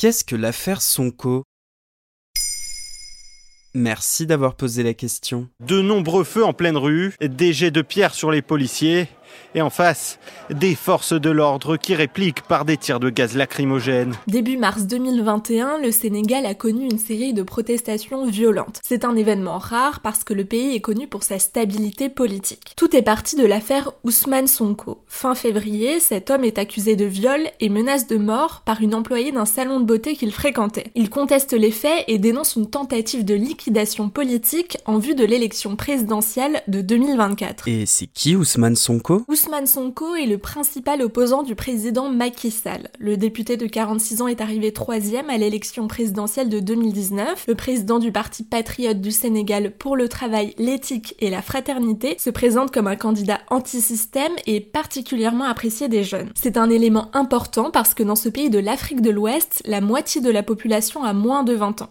Qu'est-ce que l'affaire Sonko? Merci d'avoir posé la question. De nombreux feux en pleine rue, des jets de pierre sur les policiers, et en face, des forces de l'ordre qui répliquent par des tirs de gaz lacrymogène. Début mars 2021, le Sénégal a connu une série de protestations violentes. C'est un événement rare parce que le pays est connu pour sa stabilité politique. Tout est parti de l'affaire Ousmane Sonko. Fin février, cet homme est accusé de viol et menace de mort par une employée d'un salon de beauté qu'il fréquentait. Il conteste les faits et dénonce une tentative de liquidation politique en vue de l'élection présidentielle de 2024. Et c'est qui Ousmane Sonko? Ousmane Sonko est le principal opposant du président Macky Sall. Le député de 46 ans est arrivé troisième à l'élection présidentielle de 2019. Le président du parti patriote du Sénégal pour le travail, l'éthique et la fraternité se présente comme un candidat anti-système et particulièrement apprécié des jeunes. C'est un élément important parce que dans ce pays de l'Afrique de l'Ouest, la moitié de la population a moins de 20 ans.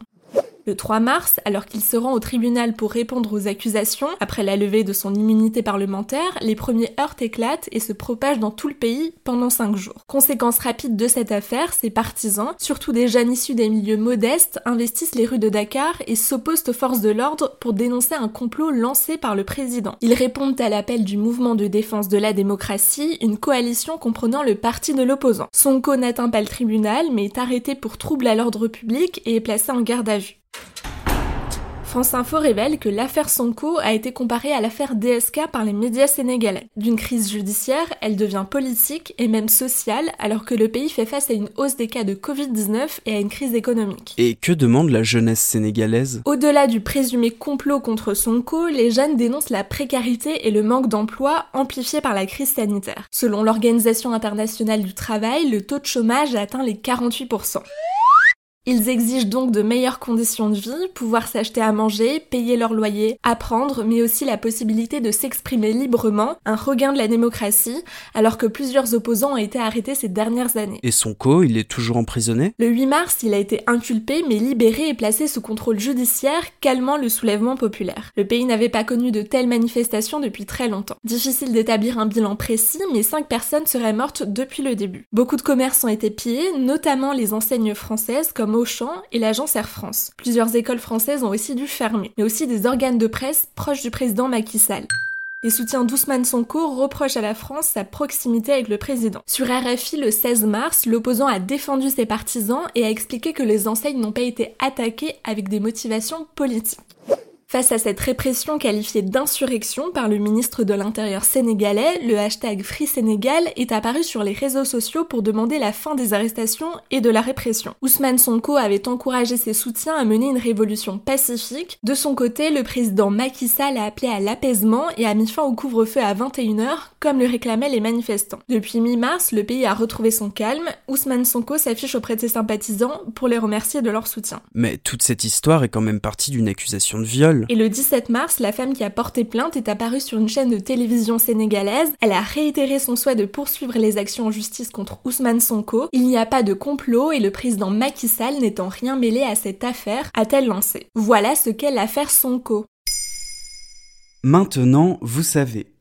Le 3 mars, alors qu'il se rend au tribunal pour répondre aux accusations, après la levée de son immunité parlementaire, les premiers heurts éclatent et se propagent dans tout le pays pendant 5 jours. Conséquence rapide de cette affaire, ses partisans, surtout des jeunes issus des milieux modestes, investissent les rues de Dakar et s'opposent aux forces de l'ordre pour dénoncer un complot lancé par le président. Ils répondent à l'appel du mouvement de défense de la démocratie, une coalition comprenant le parti de l'opposant. Sonko n'atteint pas le tribunal, mais est arrêté pour trouble à l'ordre public et est placé en garde à vue. France Info révèle que l'affaire Sonko a été comparée à l'affaire DSK par les médias sénégalais. D'une crise judiciaire, elle devient politique et même sociale alors que le pays fait face à une hausse des cas de Covid-19 et à une crise économique. Et que demande la jeunesse sénégalaise? Au-delà du présumé complot contre Sonko, les jeunes dénoncent la précarité et le manque d'emploi amplifié par la crise sanitaire. Selon l'Organisation internationale du travail, le taux de chômage a atteint les 48%. Ils exigent donc de meilleures conditions de vie, pouvoir s'acheter à manger, payer leur loyer, apprendre, mais aussi la possibilité de s'exprimer librement, un regain de la démocratie, alors que plusieurs opposants ont été arrêtés ces dernières années. Et Sonko, il est toujours emprisonné? Le 8 mars, il a été inculpé, mais libéré et placé sous contrôle judiciaire, calmant le soulèvement populaire. Le pays n'avait pas connu de telles manifestations depuis très longtemps. Difficile d'établir un bilan précis, mais 5 personnes seraient mortes depuis le début. Beaucoup de commerces ont été pillés, notamment les enseignes françaises comme Auchan et l'agence Air France. Plusieurs écoles françaises ont aussi dû fermer, mais aussi des organes de presse proches du président Macky Sall. Les soutiens d'Ousmane Sonko reprochent à la France sa proximité avec le président. Sur RFI le 16 mars, l'opposant a défendu ses partisans et a expliqué que les enseignes n'ont pas été attaquées avec des motivations politiques. Face à cette répression qualifiée d'insurrection par le ministre de l'Intérieur sénégalais, le hashtag Free Sénégal est apparu sur les réseaux sociaux pour demander la fin des arrestations et de la répression. Ousmane Sonko avait encouragé ses soutiens à mener une révolution pacifique. De son côté, le président Macky Sall a appelé à l'apaisement et a mis fin au couvre-feu à 21h, comme le réclamaient les manifestants. Depuis mi-mars, le pays a retrouvé son calme. Ousmane Sonko s'affiche auprès de ses sympathisants pour les remercier de leur soutien. Mais toute cette histoire est quand même partie d'une accusation de viol. Et le 17 mars, la femme qui a porté plainte est apparue sur une chaîne de télévision sénégalaise. Elle a réitéré son souhait de poursuivre les actions en justice contre Ousmane Sonko. Il n'y a pas de complot et le président Macky Sall n'étant rien mêlé à cette affaire, a-t-elle lancé. Voilà ce qu'est l'affaire Sonko. Maintenant, vous savez.